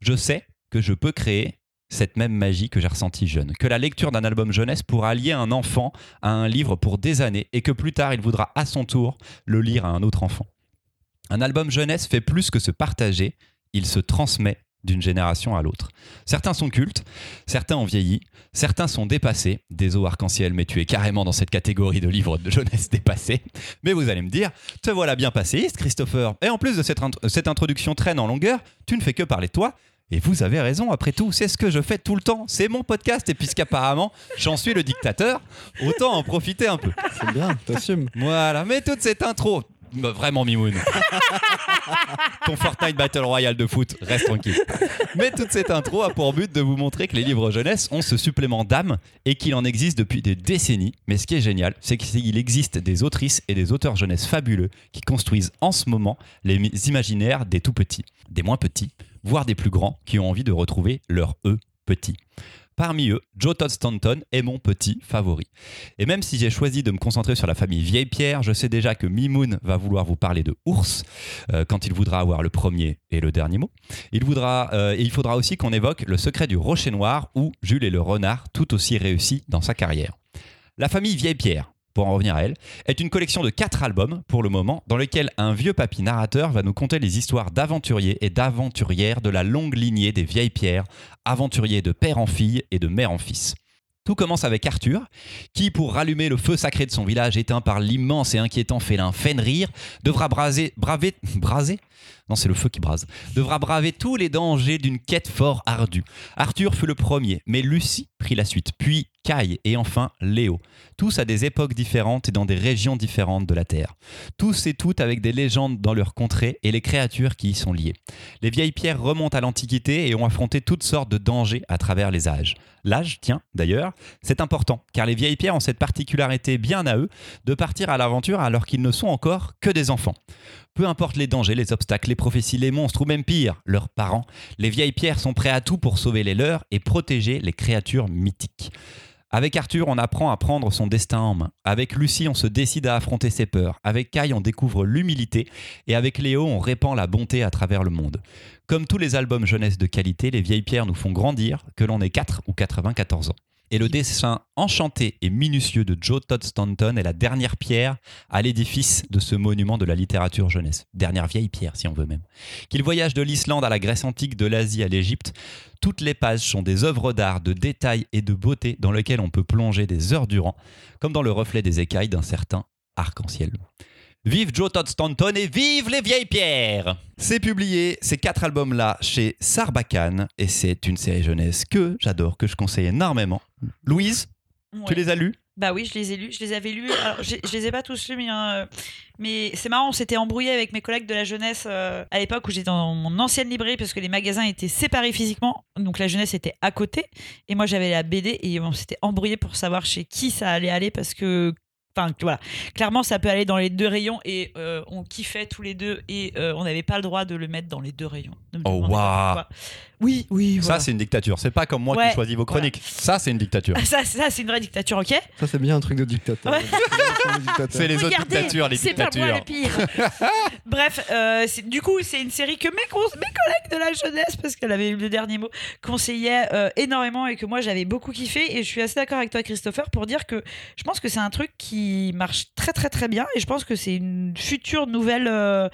Je sais que je peux créer cette même magie que j'ai ressentie jeune, que la lecture d'un album jeunesse pourra lier un enfant à un livre pour des années et que plus tard il voudra à son tour le lire à un autre enfant. Un album jeunesse fait plus que se partager, il se transmet d'une génération à l'autre. Certains sont cultes, certains ont vieilli, certains sont dépassés. Eaux arc-en-ciel, mais tu es carrément dans cette catégorie de livres de jeunesse dépassés. Mais vous allez me dire, te voilà bien passéiste, Christopher. Et en plus de cette, cette introduction traîne en longueur, tu ne fais que parler de toi. Et vous avez raison, après tout, c'est ce que je fais tout le temps. C'est mon podcast, et puisqu'apparemment, j'en suis le dictateur, autant en profiter un peu. C'est bien, t'assumes. Voilà, mais toute cette intro, bah, vraiment Mimoun. Ton Fortnite Battle Royale de foot, reste tranquille. Mais toute cette intro a pour but de vous montrer que les livres jeunesse ont ce supplément d'âme et qu'il en existe depuis des décennies. Mais ce qui est génial, c'est qu'il existe des autrices et des auteurs jeunesse fabuleux qui construisent en ce moment les imaginaires des tout petits, des moins petits, voire des plus grands qui ont envie de retrouver leur eux petit. Parmi eux, Joe Todd Stanton est mon petit favori. Et même si j'ai choisi de me concentrer sur la famille Vieille Pierre, je sais déjà que Mimoun va vouloir vous parler de ours euh, quand il voudra avoir le premier et le dernier mot. Il, voudra, euh, et il faudra aussi qu'on évoque le secret du rocher noir où Jules et le renard tout aussi réussi dans sa carrière. La famille Vieille Pierre, en revenir à elle, est une collection de quatre albums pour le moment dans lequel un vieux papy narrateur va nous conter les histoires d'aventuriers et d'aventurières de la longue lignée des Vieilles Pierres, aventuriers de père en fille et de mère en fils. Tout commence avec Arthur, qui, pour rallumer le feu sacré de son village éteint par l'immense et inquiétant félin Fenrir, devra braser, braver, braser Non, c'est le feu qui brase. Devra braver tous les dangers d'une quête fort ardue. Arthur fut le premier, mais Lucie prit la suite, puis Kai et enfin Léo. Tous à des époques différentes et dans des régions différentes de la Terre. Tous et toutes avec des légendes dans leur contrée et les créatures qui y sont liées. Les vieilles pierres remontent à l'Antiquité et ont affronté toutes sortes de dangers à travers les âges. L'âge, tiens, d'ailleurs, c'est important, car les vieilles pierres ont cette particularité bien à eux de partir à l'aventure alors qu'ils ne sont encore que des enfants. Peu importe les dangers, les obstacles, les prophéties, les monstres ou même pire, leurs parents, les vieilles pierres sont prêts à tout pour sauver les leurs et protéger les créatures mythiques. Avec Arthur, on apprend à prendre son destin en main. Avec Lucie, on se décide à affronter ses peurs. Avec Kai, on découvre l'humilité. Et avec Léo, on répand la bonté à travers le monde. Comme tous les albums jeunesse de qualité, les vieilles pierres nous font grandir, que l'on ait 4 ou 94 ans. Et le dessin enchanté et minutieux de Joe Todd Stanton est la dernière pierre à l'édifice de ce monument de la littérature jeunesse. Dernière vieille pierre, si on veut même. Qu'il voyage de l'Islande à la Grèce antique, de l'Asie à l'Égypte, toutes les pages sont des œuvres d'art, de détails et de beauté dans lesquelles on peut plonger des heures durant, comme dans le reflet des écailles d'un certain arc-en-ciel. Vive Joe Todd Stanton et vive les vieilles pierres C'est publié, ces quatre albums-là, chez Sarbacane, et c'est une série jeunesse que j'adore, que je conseille énormément. Louise, tu les as lus Bah oui, je les ai lus. Je les avais lus. Alors, je les ai pas tous lus, mais, hein, mais c'est marrant. On s'était embrouillé avec mes collègues de la jeunesse euh, à l'époque où j'étais dans mon ancienne librairie parce que les magasins étaient séparés physiquement. Donc la jeunesse était à côté. Et moi, j'avais la BD et on s'était embrouillé pour savoir chez qui ça allait aller parce que. Enfin, voilà. Clairement, ça peut aller dans les deux rayons et euh, on kiffait tous les deux et euh, on n'avait pas le droit de le mettre dans les deux rayons. Ne me Oh. Oui, oui. Ça, voilà. c'est une dictature. C'est pas comme moi Ouais, qui choisis vos voilà. chroniques. Ça, c'est une dictature. Ça, ça c'est une vraie dictature, ok Ça, c'est bien un truc de dictateur. Ouais. C'est les autres dictatures, les C'est pas moi le dictatures. pire. Bref, euh, du coup, c'est une série que mes collègues de la jeunesse, parce qu'elle avait eu le dernier mot, conseillaient euh, énormément et que moi j'avais beaucoup kiffé. Et je suis assez d'accord avec toi, Christopher, pour dire que je pense que c'est un truc qui marche très très très bien. Et je pense que c'est une future nouvelle euh,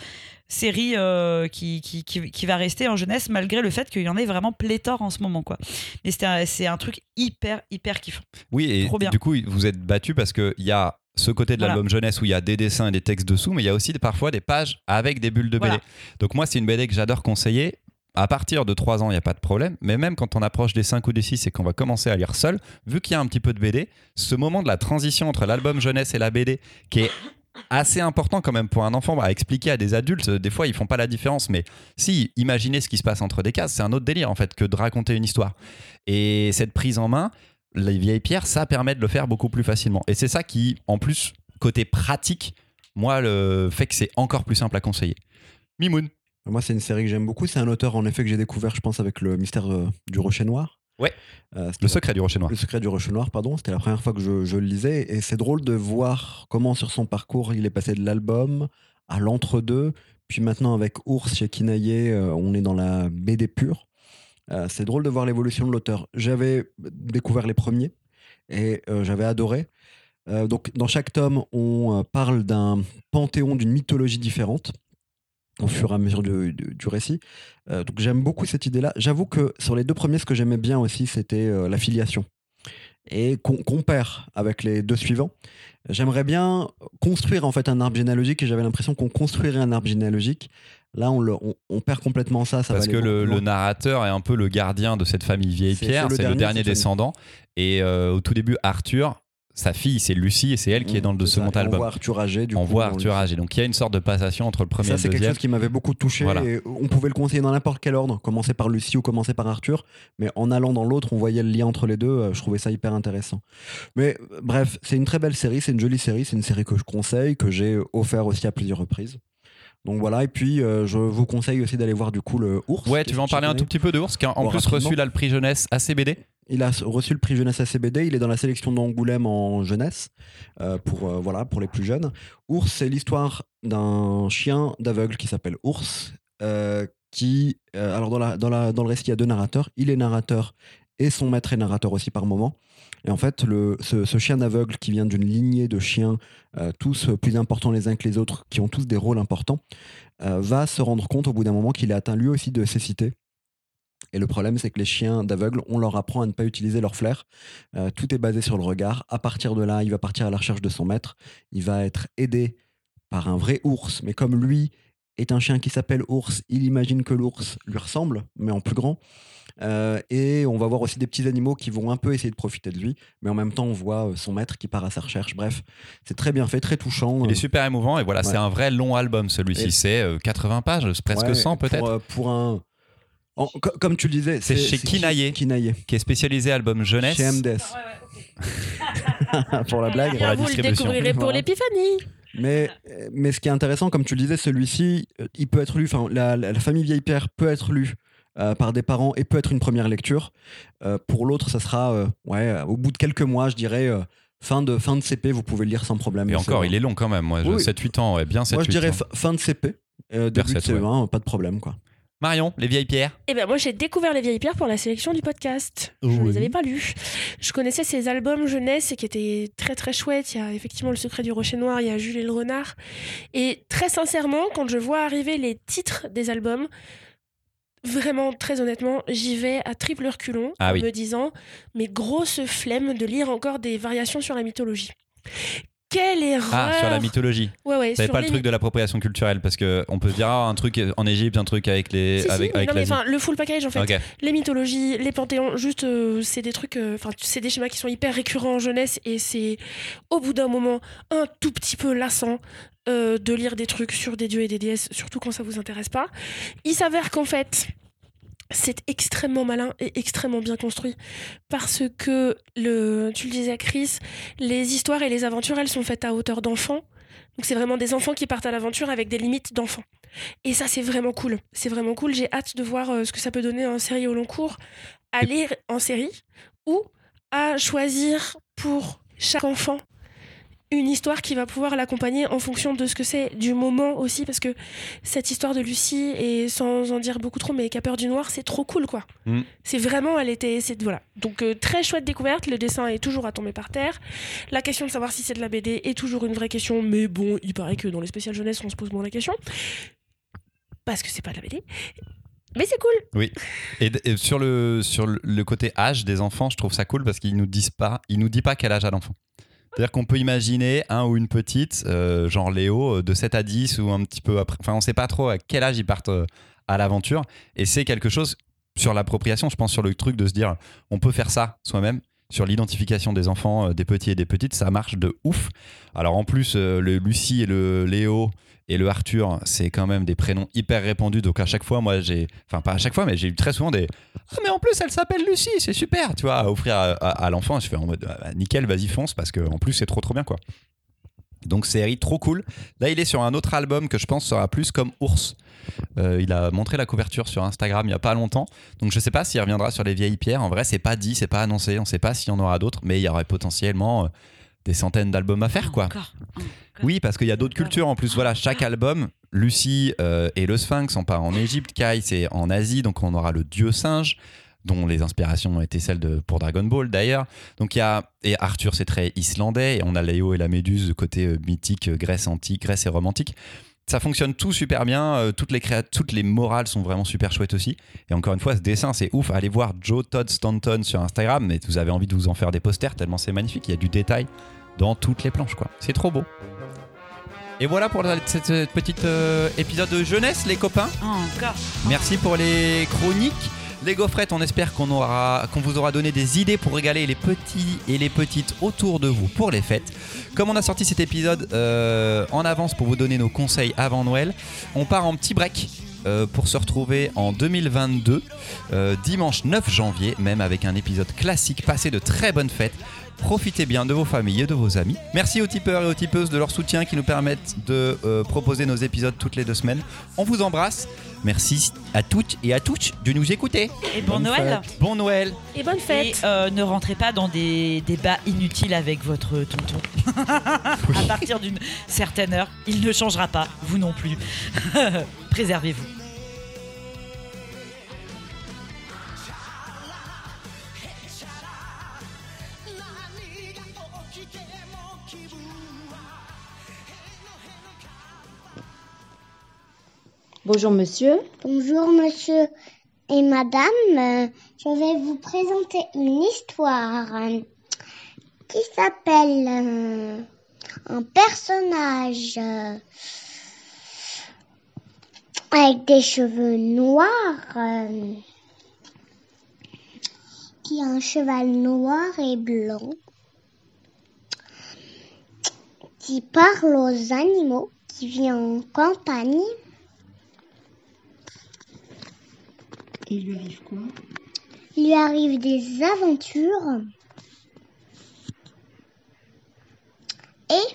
série euh, qui, qui, qui, qui va rester en jeunesse, malgré le fait qu'il y en ait vraiment pléthore en ce moment. quoi. Mais c'est un, un truc hyper hyper kiffant. Oui, et Trop bien. du coup, vous êtes battu parce qu'il y a ce côté de Voilà. l'album jeunesse où il y a des dessins et des textes dessous, mais il y a aussi parfois des pages avec des bulles de BD. Voilà. Donc moi, c'est une BD que j'adore conseiller. à partir de 3 ans, il n'y a pas de problème. Mais même quand on approche des 5 ou des 6 et qu'on va commencer à lire seul, vu qu'il y a un petit peu de BD, ce moment de la transition entre l'album jeunesse et la BD, qui est assez important quand même pour un enfant à expliquer à des adultes. Des fois, ils font pas la différence, mais si, imaginez ce qui se passe entre des cases, c'est un autre délire en fait que de raconter une histoire. Et cette prise en main, les vieilles pierres, ça permet de le faire beaucoup plus facilement. Et c'est ça qui, en plus, côté pratique, moi, le fait que c'est encore plus simple à conseiller. Mimoun. Moi, c'est une série que j'aime beaucoup. C'est un auteur, en effet, que j'ai découvert, je pense, avec le mystère euh, du Rocher Noir. Ouais. Euh, Le secret du rocher noir. Le secret du Rocher Noir, pardon. C'était la première fois que je, je le lisais. Et c'est drôle de voir comment, sur son parcours, il est passé de l'album à l'entre-deux. Puis maintenant, avec Ours chez Kinaye, euh, on est dans la BD pure. Euh, c'est drôle de voir l'évolution de l'auteur. J'avais découvert les premiers et euh, j'avais adoré. Euh, donc, dans chaque tome, on parle d'un panthéon, d'une mythologie différente au fur et à mesure du, du- du récit. Euh, donc, j'aime beaucoup cette idée-là. J'avoue que sur les deux premiers, ce que j'aimais bien aussi, c'était euh, la filiation. Et qu'on perd avec les deux suivants. J'aimerais bien construire en fait un arbre généalogique et j'avais l'impression qu'on construirait un arbre généalogique. Là, on, le- on- on perd complètement ça. Parce que le, narrateur est un peu le gardien de cette famille vieille pierre, c'est le dernier, descendant. Et euh, au tout début, Arthur, sa fille, c'est Lucie et c'est elle qui est dans le C'est ça. second Et On album. voit Arthur âgé. Du On coup, voit Arthur âgé. Donc il y a une sorte de passation entre le premier Ça, et c'est le quelque deuxième. chose qui m'avait beaucoup touché. Voilà. Et on pouvait le conseiller dans n'importe quel ordre, commencer par Lucie ou commencer par Arthur. Mais en allant dans l'autre, on voyait le lien entre les deux. euh, Je trouvais ça hyper intéressant. Mais euh, bref, c'est une très belle série, c'est une jolie série. C'est une série que je conseille, que j'ai offert aussi à plusieurs reprises. Donc voilà, et puis euh, je vous conseille aussi d'aller voir du coup le ours. Ouais, tu veux en parler un tout petit peu de Ours, qui a en Bon, plus reçu là le prix jeunesse ACBD. Il a reçu le prix jeunesse ACBD. Il est dans la sélection d'Angoulême en jeunesse euh, pour euh, voilà pour les plus jeunes. Ours, c'est l'histoire d'un chien d'aveugle qui s'appelle Ours. euh, qui alors dans le récit il y a deux narrateurs. Il est narrateur et son maître est narrateur aussi par moment. Et en fait, ce, chien aveugle qui vient d'une lignée de chiens, tous plus importants les uns que les autres, qui ont tous des rôles importants, va se rendre compte au bout d'un moment qu'il est atteint lui aussi de cécité. Et le problème, c'est que les chiens d'aveugles, on leur apprend à ne pas utiliser leur flair. Euh, tout est basé sur le regard. À partir de là, il va partir à la recherche de son maître. Il va être aidé par un vrai ours. Mais comme lui est un chien qui s'appelle ours, il imagine que l'ours lui ressemble, mais en plus grand. Euh, et on va voir aussi des petits animaux qui vont un peu essayer de profiter de lui. Mais en même temps, on voit euh, son maître qui part à sa recherche. Bref, c'est très bien fait, très touchant. Il est super émouvant et voilà, Ouais. c'est un vrai long album celui-ci. Et- C'est euh, 80 pages, presque ouais, 100 peut-être. Pour, pour un. En- co- comme tu le disais, C'est chez Ki- Kinaye. Kinaye. Qui est spécialisé album jeunesse. Chez MDS. pour la blague. Pour la vous le distribution. découvrirez pour l'épiphanie. Mais, mais ce qui est intéressant, comme tu le disais, celui-ci, euh, il peut être lu, enfin, la, la- la famille Vieille Pierre peut être lue euh, par des parents et peut être une première lecture. Euh, pour l'autre, ça sera, euh, ouais, au bout de quelques mois, je dirais, euh, fin, de, fin de CP, vous pouvez le lire sans problème. Et encore, vrai. il est long quand même. Moi, Oui. 7-8 ans, ouais, bien 7-8 Moi, je dirais ans. fin- de CP, euh, début de sept, ouais. CE1, pas de problème, quoi. Marion, les vieilles pierres. Eh ben moi j'ai découvert les vieilles pierres pour la sélection du podcast. Je Oui. les avais pas lus. Je connaissais ces albums jeunesse qui étaient très très chouettes. Il y a effectivement le secret du rocher noir, il y a Jules et le renard. Et très sincèrement, quand je vois arriver les titres des albums, vraiment très honnêtement, j'y vais à triple reculon Ah en oui. me disant mais grosse flemme de lire encore des variations sur la mythologie. Quelle erreur Ah, sur la mythologie. Ouais ouais. T'avais pas le truc de l'appropriation culturelle parce que on peut se dire ah, un truc en Égypte, un truc avec les Si, avec, non, mais enfin, le full package en fait. Les mythologies, les panthéons, juste euh, c'est des trucs, euh, enfin c'est des schémas qui sont hyper récurrents en jeunesse et c'est au bout d'un moment un tout petit peu lassant euh, de lire des trucs sur des dieux et des déesses, surtout quand ça vous intéresse pas. Il s'avère qu'en fait c'est extrêmement malin et extrêmement bien construit parce que le, tu le disais à Chris, les histoires et les aventures elles sont faites à hauteur d'enfants. Donc c'est vraiment des enfants qui partent à l'aventure avec des limites d'enfants. Et ça, c'est vraiment cool. C'est vraiment cool. J'ai hâte de voir euh, ce que ça peut donner en série au long cours, à lire en série ou à choisir pour chaque enfant une histoire qui va pouvoir l'accompagner en fonction de ce que c'est du moment aussi parce que cette histoire de Lucie et sans en dire beaucoup trop mais qui a peur du noir c'est trop cool quoi. Mm. c'est vraiment elle était voilà. Donc euh, très chouette découverte le dessin est toujours à tomber par terre. La question de savoir si c'est de la BD est toujours une vraie question mais bon il paraît que dans les spéciales jeunesse on se pose moins la question. Parce que c'est pas de la BD mais c'est cool. Et, d- et sur le sur le- côté âge des enfants, je trouve ça cool parce qu'ils nous disent pas, ils nous dit pas quel âge a l'enfant. C'est-à-dire qu'on peut imaginer un ou une petite, euh, genre Léo, euh, de 7 à 10 ou un petit peu après. Enfin, on sait pas trop à quel âge ils partent euh, à l'aventure. Et c'est quelque chose sur l'appropriation, je pense, sur le truc de se dire, on peut faire ça soi-même. Sur l'identification des enfants, des petits et des petites, ça marche de ouf. Alors en plus, le Lucie et le Léo et le Arthur, c'est quand même des prénoms hyper répandus. Donc à chaque fois, moi, j'ai. Enfin, pas à chaque fois, mais j'ai eu très souvent des. Ah, mais en plus, elle s'appelle Lucie, c'est super, tu vois, à offrir à, l'enfant. Je fais en mode, ah, bah, nickel, vas-y, fonce, parce que en plus, c'est trop, trop bien, quoi. Donc, série trop cool. Là, il est sur un autre album que je pense sera plus comme Ours. Euh, il a montré la couverture sur Instagram il y a pas longtemps. Donc, je sais pas s'il reviendra sur les vieilles pierres. En vrai, c'est pas dit, c'est pas annoncé. On sait pas s'il y en aura d'autres, mais il y aurait potentiellement euh, des centaines d'albums à faire, quoi. Encore, encore. Oui, parce qu'il y a d'autres cultures en plus. Voilà, chaque album, Lucie euh, et le Sphinx, on part en Égypte, Kai, c'est en Asie, donc on aura le dieu singe, dont les inspirations ont été celles de, pour Dragon Ball d'ailleurs. Donc il y a. Et Arthur, c'est très islandais, et on a Léo et la Méduse, côté euh, mythique, euh, Grèce antique, Grèce et romantique. Ça fonctionne tout super bien, euh, toutes, les toutes les morales sont vraiment super chouettes aussi. Et encore une fois, ce dessin, c'est ouf. Allez voir Joe Todd Stanton sur Instagram, mais vous avez envie de vous en faire des posters tellement c'est magnifique. Il y a du détail dans toutes les planches, quoi. C'est trop beau. Et voilà pour cette petite euh, épisode de jeunesse, les copains. Encore. Merci pour les chroniques. Les gaufrettes, on espère qu'on aura, qu'on vous aura donné des idées pour régaler les petits et les petites autour de vous pour les fêtes. Comme on a sorti cet épisode euh, en avance pour vous donner nos conseils avant Noël, on part en petit break. euh, pour se retrouver en 2022, euh, dimanche 9 janvier, même avec un épisode classique. Passez de très bonnes fêtes. Profitez bien de vos familles et de vos amis. Merci aux tipeurs et aux tipeuses de leur soutien qui nous permettent de euh, proposer nos épisodes toutes les deux semaines. On vous embrasse. Merci à toutes et à tous de nous écouter. Et bon Bonne Noël. Bon Noël. Et bonne Et fête. euh, ne rentrez pas dans des débats inutiles avec votre tonton. à partir d'une certaine heure, il ne changera pas, vous non plus. Préservez-vous. Bonjour monsieur. Bonjour monsieur et madame, je vais vous présenter une histoire qui s'appelle euh, un personnage euh, avec des cheveux noirs euh, qui a un cheval noir et blanc qui parle aux animaux, qui vit en campagne. Il lui arrive quoi? Il lui arrive des aventures. Et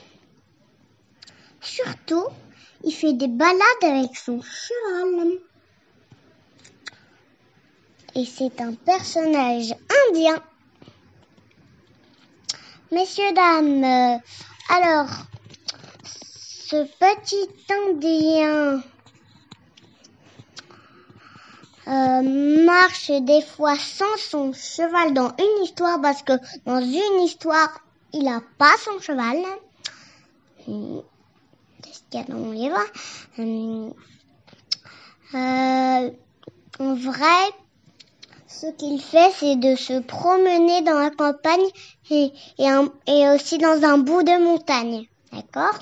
surtout, il fait des balades avec son cheval. Et c'est un personnage indien. Messieurs, dames, euh, alors, ce petit indien euh, marche des fois sans son cheval dans une histoire parce que dans une histoire, il n'a pas son cheval. Hum, Qu'est-ce qu'il y a dans mon livre? Hum, euh, En vrai, ce qu'il fait, c'est de se promener dans la campagne et, aussi dans un bout de montagne. D'accord?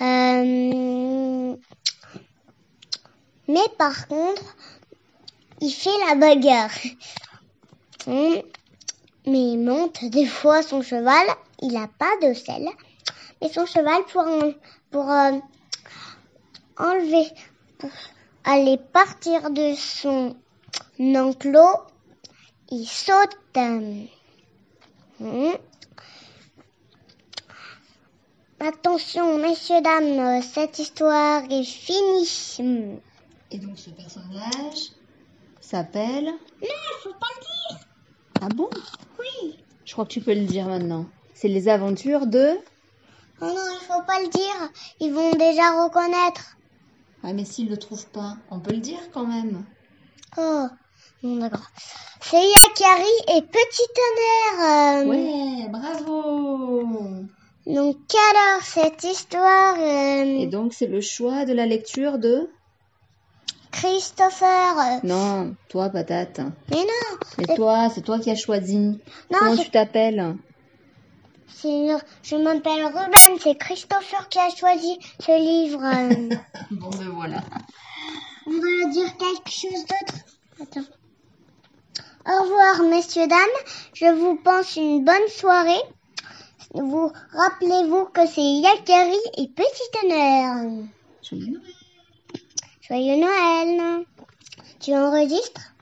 Euh, Mais par contre, il fait la bagarre. Hum, Mais il monte des fois son cheval. Il n'a pas de selle. Mais son cheval, pour, euh, enlever, pour aller partir de son enclos, il saute. hum. Attention, messieurs, dames, cette histoire est finie. Et donc ce personnage s'appelle Non, faut pas le dire. Ah bon? Oui. Je crois que tu peux le dire maintenant. C'est les aventures de... Oh non, il faut pas le dire. Ils vont déjà reconnaître. Ah mais s'ils le trouvent pas, on peut le dire quand même. Oh, bon, d'accord. C'est Yakari et Petit Tonnerre. euh, Ouais, bravo Donc alors, cette histoire, euh, Et donc c'est le choix de la lecture de... Christopher. Non, toi patate. mais non, Mais toi, c'est toi qui as choisi. non, Comment tu t'appelles Je m'appelle Ruben, c'est Christopher qui a choisi ce livre. Bon, ben voilà. On va dire quelque chose d'autre Attends. Au revoir, messieurs, dames. Je vous pense une bonne soirée. Vous rappelez-vous que c'est Yalkari et Petit Honneur. Joyeux Noël. Tu enregistres?